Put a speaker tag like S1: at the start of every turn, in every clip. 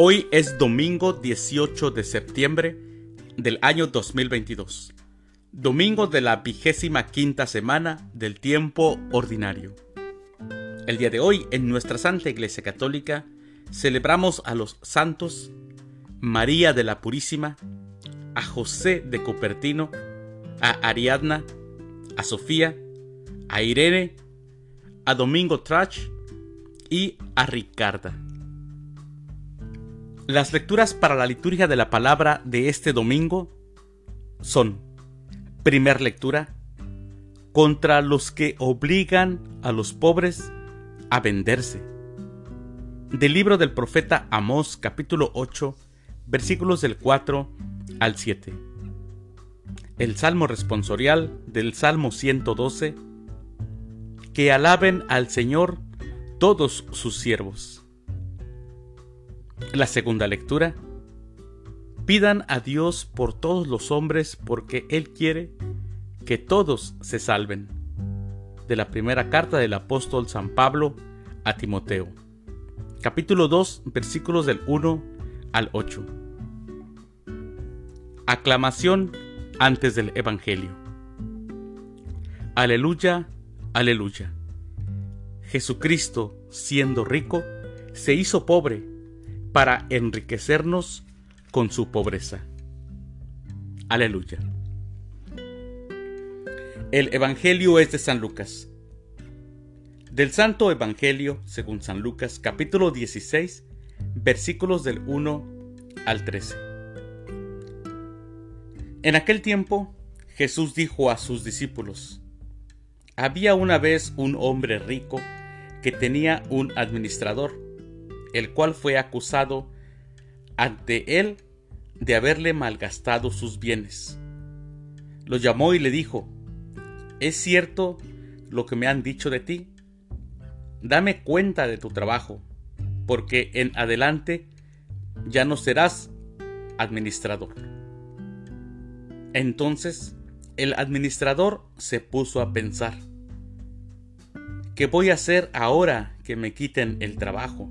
S1: Hoy es domingo 18 de septiembre del año 2022, domingo de la vigésima quinta semana del tiempo ordinario. El día de hoy en nuestra Santa Iglesia Católica celebramos a los santos María de la Purísima, a José de Cupertino, a Ariadna, a Sofía, a Irene, a Domingo Trach y a Ricarda. Las lecturas para la liturgia de la palabra de este domingo son, primer lectura, contra los que obligan a los pobres a venderse. Del libro del profeta Amós capítulo 8 versículos del 4 al 7. El Salmo responsorial del Salmo 112. Que alaben al Señor todos sus siervos. La segunda lectura. Pidan a Dios por todos los hombres porque Él quiere que todos se salven. De la primera carta del apóstol San Pablo a Timoteo. Capítulo 2 versículos del 1 al 8. Aclamación antes del Evangelio. Aleluya, aleluya. Jesucristo, siendo rico, se hizo pobre para enriquecernos con su pobreza. Aleluya. El Evangelio es de San Lucas. Del Santo Evangelio, según San Lucas, capítulo 16, versículos del 1 al 13. En aquel tiempo Jesús dijo a sus discípulos, Había una vez un hombre rico que tenía un administrador, el cual fue acusado ante él de haberle malgastado sus bienes. Lo llamó y le dijo, ¿Es cierto lo que me han dicho de ti? Dame cuenta de tu trabajo, porque en adelante ya no serás administrador. Entonces el administrador se puso a pensar, ¿qué voy a hacer ahora que me quiten el trabajo?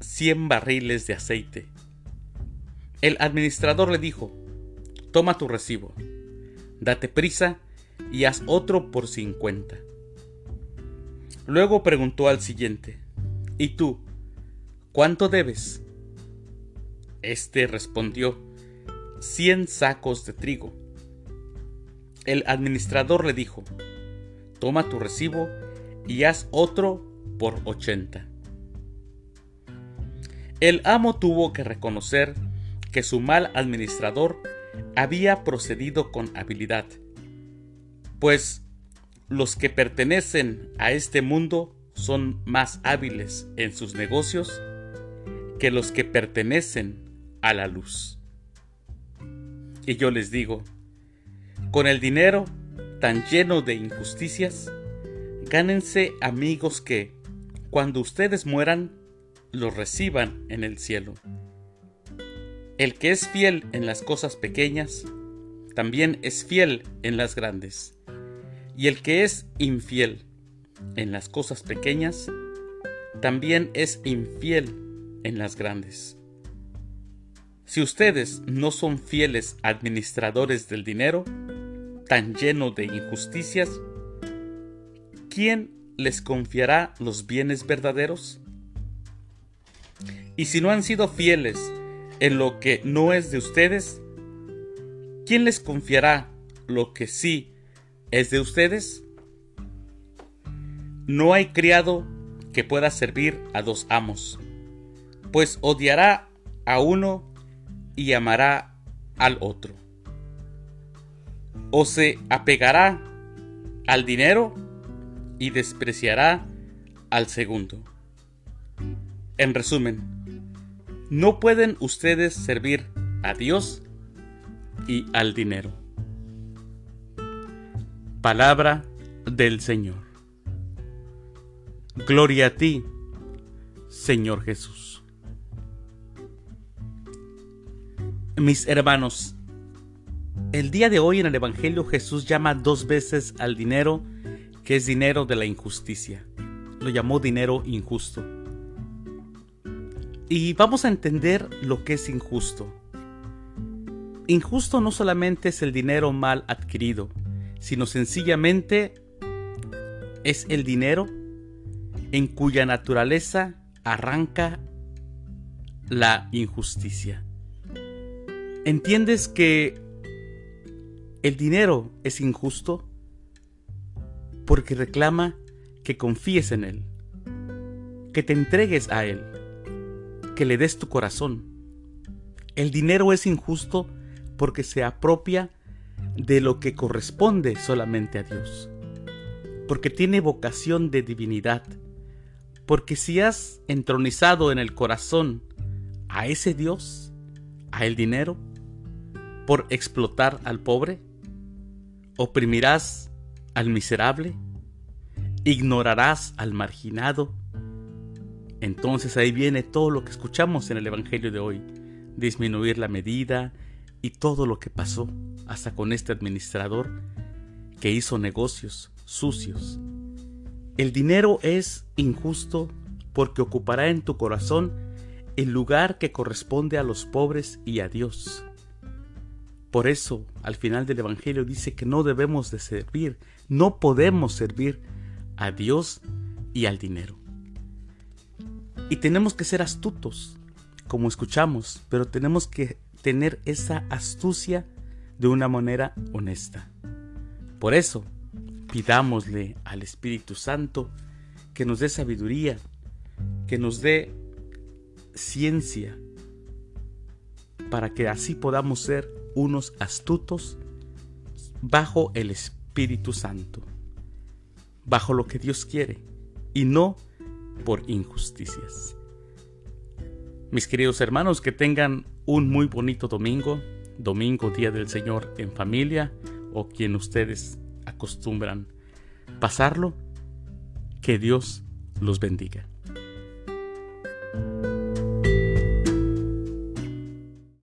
S1: cien barriles de aceite. El administrador le dijo, Toma tu recibo, date prisa y haz otro por cincuenta. Luego preguntó al siguiente, ¿Y tú, cuánto debes? Este respondió, cien sacos de trigo. El administrador le dijo, toma tu recibo y haz otro por ochenta. El amo tuvo que reconocer que su mal administrador había procedido con habilidad, pues los que pertenecen a este mundo son más hábiles en sus negocios que los que pertenecen a la luz. Y yo les digo, con el dinero tan lleno de injusticias, gánense amigos que, cuando ustedes mueran, los reciban en el cielo. El que es fiel en las cosas pequeñas, también es fiel en las grandes. Y el que es infiel en las cosas pequeñas, también es infiel en las grandes. Si ustedes no son fieles administradores del dinero, tan lleno de injusticias, ¿quién les confiará los bienes verdaderos? Y si no han sido fieles en lo que no es de ustedes, ¿quién les confiará lo que sí es de ustedes? No hay criado que pueda servir a dos amos, pues odiará a uno y amará al otro. O se apegará al dinero y despreciará al segundo. En resumen, No pueden ustedes servir a Dios y al dinero. Palabra del Señor. Gloria a ti, Señor Jesús. Mis hermanos, el día de hoy en el Evangelio Jesús llama dos veces al dinero que es dinero de la injusticia. Lo llamó dinero injusto. Y vamos a entender lo que es injusto. Injusto no solamente es el dinero mal adquirido, sino sencillamente es el dinero en cuya naturaleza arranca la injusticia. ¿Entiendes que el dinero es injusto? Porque reclama que confíes en Él, que te entregues a Él, que le des tu corazón. El dinero es injusto porque se apropia de lo que corresponde solamente a Dios, porque tiene vocación de divinidad, porque si has entronizado en el corazón a ese Dios, a el dinero, por explotar al pobre, oprimirás al miserable, ignorarás al marginado, entonces ahí viene todo lo que escuchamos en el Evangelio de hoy, disminuir la medida, y todo lo que pasó hasta con este administrador que hizo negocios sucios. El dinero es injusto porque ocupará en tu corazón el lugar que corresponde a los pobres y a Dios. Por eso, al final del Evangelio dice que no debemos de servir, no podemos servir a Dios y al dinero. Y tenemos que ser astutos, como escuchamos, pero tenemos que tener esa astucia de una manera honesta. Por eso, pidámosle al Espíritu Santo que nos dé sabiduría, que nos dé ciencia, para que así podamos ser unos astutos bajo el Espíritu Santo, bajo lo que Dios quiere, y no por injusticias. Mis queridos hermanos, que tengan un muy bonito domingo, domingo Día del Señor en familia o quien ustedes acostumbran pasarlo. Que Dios los bendiga.